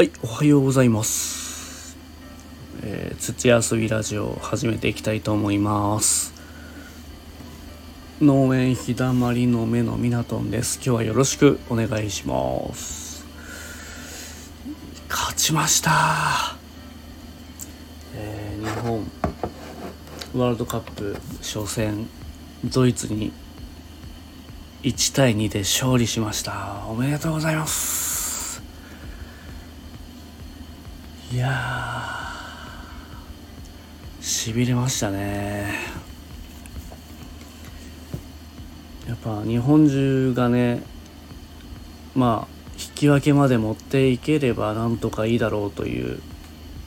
はい、おはようございます。えー、土遊びラジオを始めていきたいと思います。農園日だまりの目のミナトンです。今日はよろしくお願いします。勝ちました。えー日本ワールドカップ初戦ドイツに1対2で勝利しました。おめでとうございます。いや、しびれましたね。やっぱ日本中がね、まあ、引き分けまで持っていければなんとかいいだろうという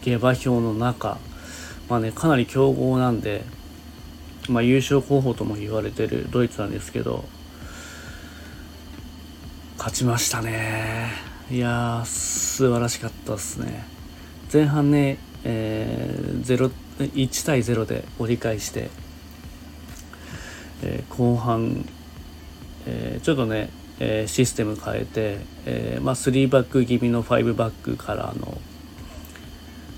下馬評の中、まあね、かなり強豪なんで、まあ、優勝候補とも言われてるドイツなんですけど、勝ちましたね。いやー、素晴らしかったですね。前半ね、えー、0 1対0で折り返して、えー後半、えーちょっとね、えーシステム変えて、えーまあ、3バック気味の5バックからの、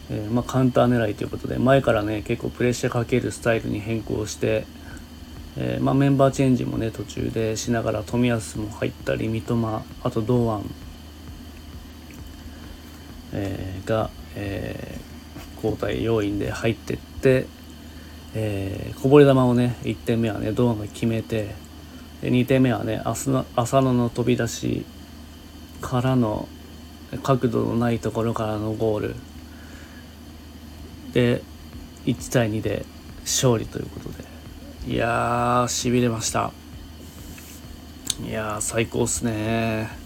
えーまあ、カウンター狙いということで前からね結構プレッシャーかけるスタイルに変更して、えーまあ、メンバーチェンジもね途中でしながら冨安も入ったり三笘あと堂安、えーが、えー交代要員で入ってって、えーこぼれ球をね1点目はね堂安が決めてで2点目はね浅野浅野の飛び出しからの角度のないところからのゴール。で1対2で勝利ということで。いやしびれました。いやー最高っすね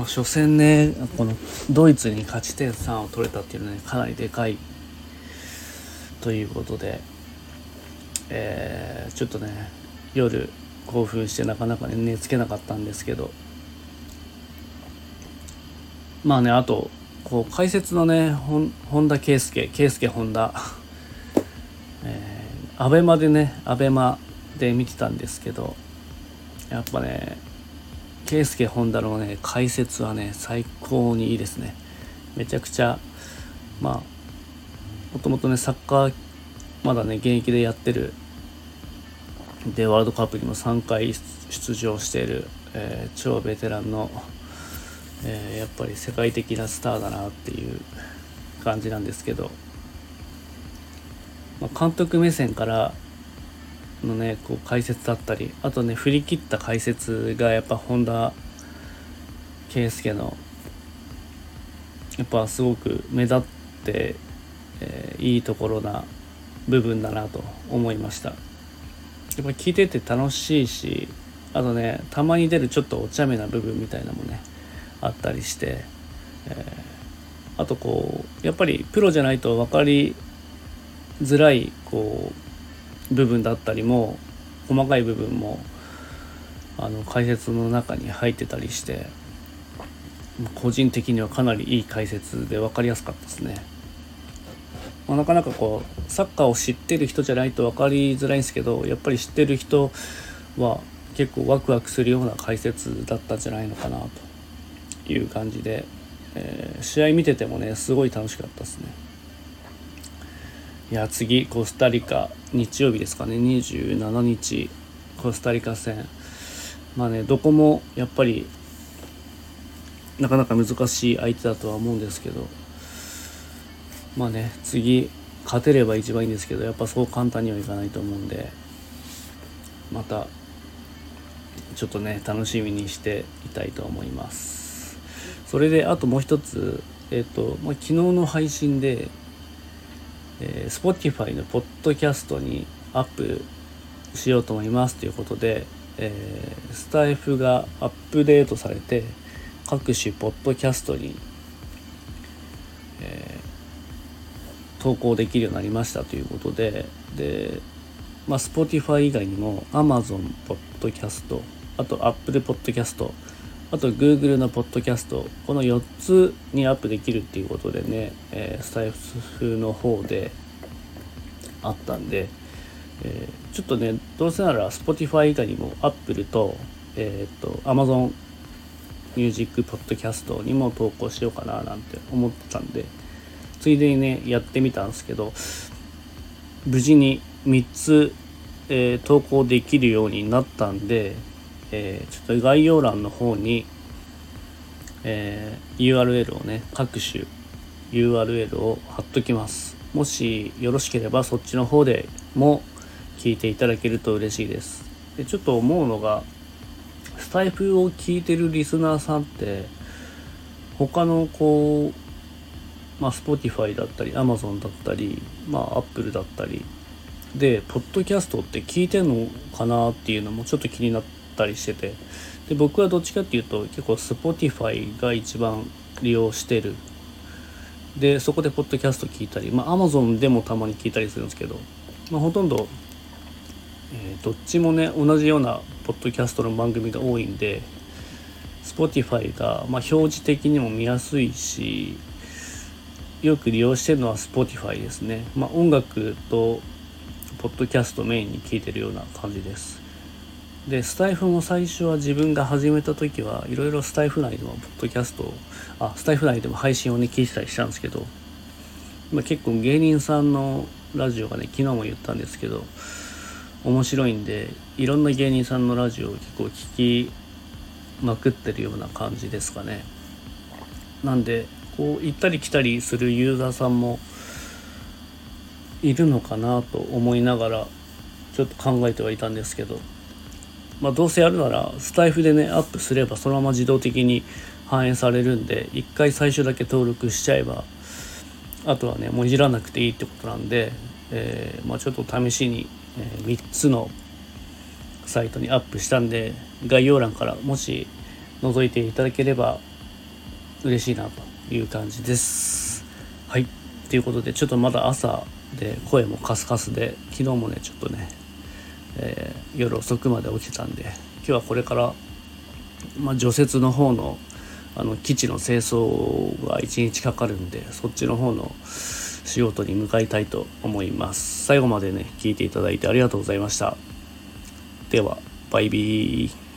まあ初戦ねこのドイツに勝ち点3を取れたっていうのはねかなりでかい。ということでえーちょっとね夜興奮してなかなかね寝つけなかったんですけど。まあねあとこう解説のね本田圭佑圭佑本田。えー、アベマでねアベマで見てたんですけどやっぱね圭佑本田のね解説はね最高にいいですね。めちゃくちゃまあもともとねサッカーまだね現役でやってるでワールドカップにも3回出場している、えー超ベテランの、えーやっぱり世界的なスターだなっていう感じなんですけど、まあ、監督目線からのねこう解説だったりあとね振り切った解説がやっぱ本田圭佑のやっぱすごく目立って、えーいいところな部分だなと思いました。やっぱ聞いてて楽しいしあとねたまに出るちょっとお茶目な部分みたいなのもねあったりして、えーあとこうやっぱりプロじゃないと分かりづらいこう部分だったりも細かい部分もあの解説の中に入ってたりして個人的にはかなりいい解説で分かりやすかったですね。まあ、なかなかこうサッカーを知ってる人じゃないと分かりづらいんですけどやっぱり知ってる人は結構ワクワクするような解説だったんじゃないのかなという感じで、えー試合見ててもねすごい楽しかったですねいや次コスタリカ日曜日ですかね。27日コスタリカ戦。まあねどこもやっぱりなかなか難しい相手だとは思うんですけど。まあね次勝てれば一番いいんですけどやっぱそう簡単にはいかないと思うんで。またちょっとね楽しみにしていたいと思います。それであともう一つえっ、と、まあ、昨日の配信で、えー、Spotify のポッドキャストにアップしようと思いますということで、えースタイフがアップデートされて各種ポッドキャストにえ投稿できるようになりましたということでで、まあ、Spotify 以外にも Amazon ポッドキャストあと Apple ポッドキャストあと Google のポッドキャストこの4つにアップできるっていうことでね、えースタイフの方であったんで、えーちょっとねどうせなら Spotify 以外にも Apple と,、えー、と Amazon ミュージックポッドキャストにも投稿しようかななんて思ってたんでついでにねやってみたんですけど無事に3つ、えー、投稿できるようになったんで、えー、ちょっと概要欄の方に、えー、URL をね各種 URL を貼っときます。もしよろしければそっちの方でも聞いていただけると嬉しいです。でちょっと思うのがスタイフを聞いてるリスナーさんって他のこうまあ Spotify だったり Amazon だったりまあ Apple だったりでポッドキャストって聞いてんのかなっていうのもちょっと気になってったりしてて。で僕はどっちかっていうと結構 Spotify が一番利用してる。でそこでポッドキャスト聞いたりまあ Amazon でもたまに聞いたりするんですけど、まあ、ほとんどえー、どっちもね同じようなポッドキャストの番組が多いんで Spotify が、まあ、表示的にも見やすいしよく利用してるのは Spotify ですね、まあ、音楽とポッドキャストメインに聞いてるような感じです。でスタイフも最初は自分が始めた時はいろいろスタイフ内でもポッドキャストあスタイフ内でも配信をね聞いてたりしたんですけど、まあ、結構芸人さんのラジオがね昨日も言ったんですけど面白いんでいろんな芸人さんのラジオを結構聞きまくってるような感じですかね。なんでこう行ったり来たりするユーザーさんもいるのかなと思いながらちょっと考えてはいたんですけど。まあどうせやるならスタイフでねアップすればそのまま自動的に反映されるんで一回最初だけ登録しちゃえばあとはねもういじらなくていいってことなんで、えー、まあ、ちょっと試しにえ3つのサイトにアップしたんで概要欄からもし覗いていただければ嬉しいなという感じです。はいということでちょっとまだ朝で声もカスカスで昨日もねちょっとね、えー、夜遅くまで起きたんで今日はこれから、まあ、除雪の方のあの基地の清掃が1日かかるんでそっちの方の仕事に向かいたいと思います。最後までね聞いていただいてありがとうございました。ではバイビー。